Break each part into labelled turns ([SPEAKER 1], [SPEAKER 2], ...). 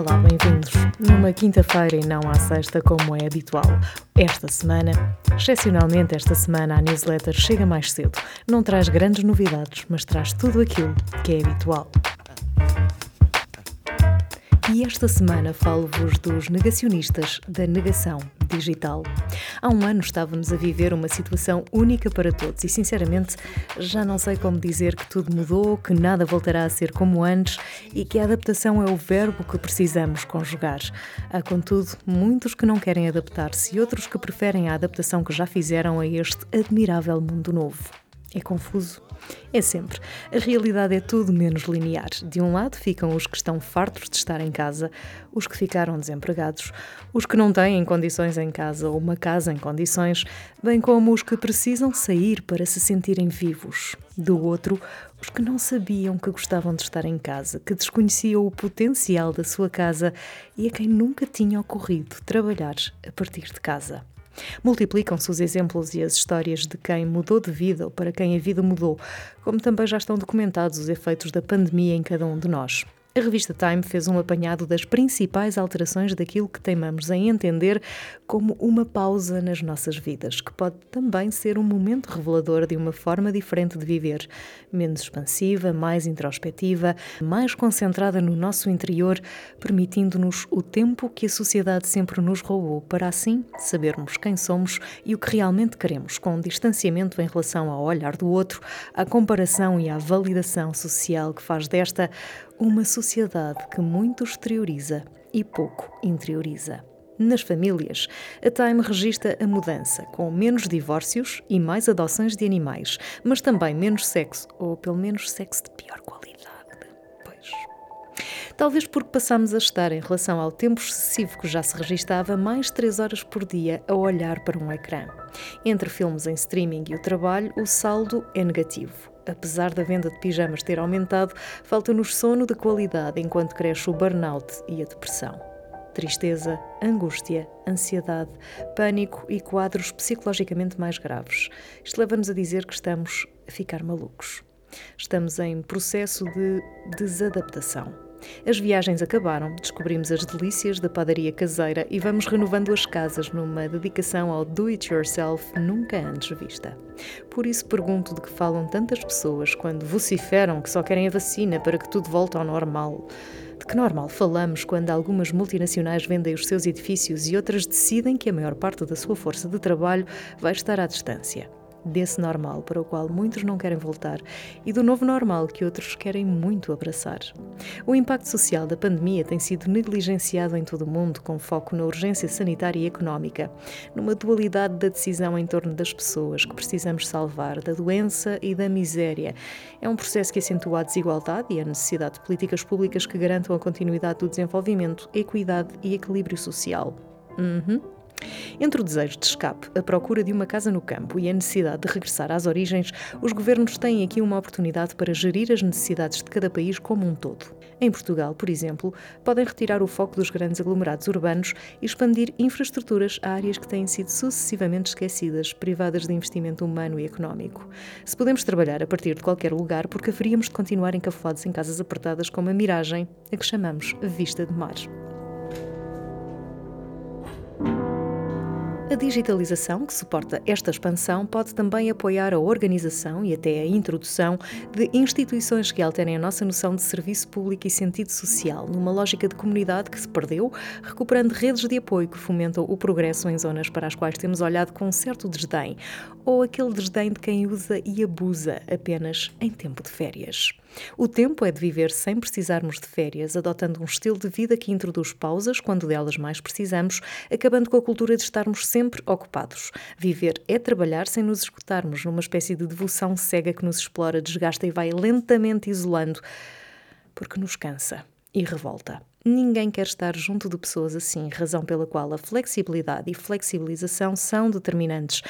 [SPEAKER 1] Olá, bem-vindos. Numa quinta-feira e não à sexta, como é habitual. Esta semana, excepcionalmente esta semana, a newsletter chega mais cedo. Não traz grandes novidades, mas traz tudo aquilo que é habitual. E esta semana falo-vos dos negacionistas da negação digital. Há um ano estávamos a viver uma situação única para todos e, sinceramente, já não sei como dizer que tudo mudou, que nada voltará a ser como antes e que a adaptação é o verbo que precisamos conjugar. Há, contudo, muitos que não querem adaptar-se e outros que preferem a adaptação que já fizeram a este admirável mundo novo. É confuso? É sempre. A realidade é tudo menos linear. De um lado ficam os que estão fartos de estar em casa, os que ficaram desempregados, os que não têm condições em casa ou uma casa em condições, bem como os que precisam sair para se sentirem vivos. Do outro, os que não sabiam que gostavam de estar em casa, que desconheciam o potencial da sua casa e a quem nunca tinha ocorrido trabalhar a partir de casa. Multiplicam-se os exemplos e as histórias de quem mudou de vida ou para quem a vida mudou, como também já estão documentados os efeitos da pandemia em cada um de nós. A revista Time fez um apanhado das principais alterações daquilo que teimamos em entender como uma pausa nas nossas vidas, que pode também ser um momento revelador de uma forma diferente de viver, menos expansiva, mais introspectiva, mais concentrada no nosso interior, permitindo-nos o tempo que a sociedade sempre nos roubou, para assim sabermos quem somos e o que realmente queremos, com um distanciamento em relação ao olhar do outro, à comparação e à validação social que faz desta uma sociedade que muito exterioriza e pouco interioriza. Nas famílias, a Time registra a mudança, com menos divórcios e mais adoções de animais, mas também menos sexo, ou pelo menos sexo de pior qualidade. Talvez porque passamos a estar, em relação ao tempo excessivo que já se registava, mais 3 horas por dia a olhar para um ecrã. Entre filmes em streaming e o trabalho, o saldo é negativo. Apesar da venda de pijamas ter aumentado, falta-nos sono de qualidade enquanto cresce o burnout e a depressão. Tristeza, angústia, ansiedade, pânico e quadros psicologicamente mais graves. Isto leva-nos a dizer que estamos a ficar malucos. Estamos em processo de desadaptação. As viagens acabaram, descobrimos as delícias da padaria caseira e vamos renovando as casas numa dedicação ao do-it-yourself nunca antes vista. Por isso pergunto de que falam tantas pessoas quando vociferam que só querem a vacina para que tudo volte ao normal. De que normal falamos quando algumas multinacionais vendem os seus edifícios e outras decidem que a maior parte da sua força de trabalho vai estar à distância? Desse normal para o qual muitos não querem voltar e do novo normal que outros querem muito abraçar. O impacto social da pandemia tem sido negligenciado em todo o mundo, com foco na urgência sanitária e económica, numa dualidade da decisão em torno das pessoas que precisamos salvar, da doença e da miséria. É um processo que acentua a desigualdade e a necessidade de políticas públicas que garantam a continuidade do desenvolvimento, equidade e equilíbrio social. Uhum. Entre o desejo de escape, a procura de uma casa no campo e a necessidade de regressar às origens, os governos têm aqui uma oportunidade para gerir as necessidades de cada país como um todo. Em Portugal, por exemplo, podem retirar o foco dos grandes aglomerados urbanos e expandir infraestruturas a áreas que têm sido sucessivamente esquecidas, privadas de investimento humano e económico. Se podemos trabalhar a partir de qualquer lugar, porque haveríamos de continuar encafuados em casas apertadas como a miragem, a que chamamos vista de mar. A digitalização, que suporta esta expansão, pode também apoiar a organização e até a introdução de instituições que alterem a nossa noção de serviço público e sentido social, numa lógica de comunidade que se perdeu, recuperando redes de apoio que fomentam o progresso em zonas para as quais temos olhado com certo desdém, ou aquele desdém de quem usa e abusa apenas em tempo de férias. O tempo é de viver sem precisarmos de férias, adotando um estilo de vida que introduz pausas quando delas mais precisamos, acabando com a cultura de estarmos sempre ocupados. Viver é trabalhar sem nos escutarmos, numa espécie de devoção cega que nos explora, desgasta e vai lentamente isolando, porque nos cansa e revolta. Ninguém quer estar junto de pessoas assim, razão pela qual a flexibilidade e flexibilização são determinantes.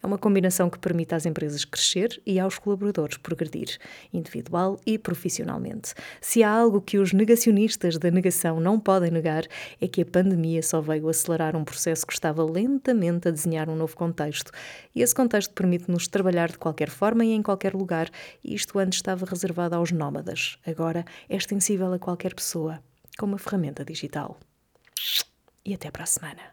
[SPEAKER 1] É uma combinação que permite às empresas crescer e aos colaboradores progredir, individual e profissionalmente. Se há algo que os negacionistas da negação não podem negar, é que a pandemia só veio acelerar um processo que estava lentamente a desenhar um novo contexto. E esse contexto permite-nos trabalhar de qualquer forma e em qualquer lugar, e isto antes estava reservado aos nómadas. Agora é extensível a qualquer pessoa com uma ferramenta digital. E até para a semana.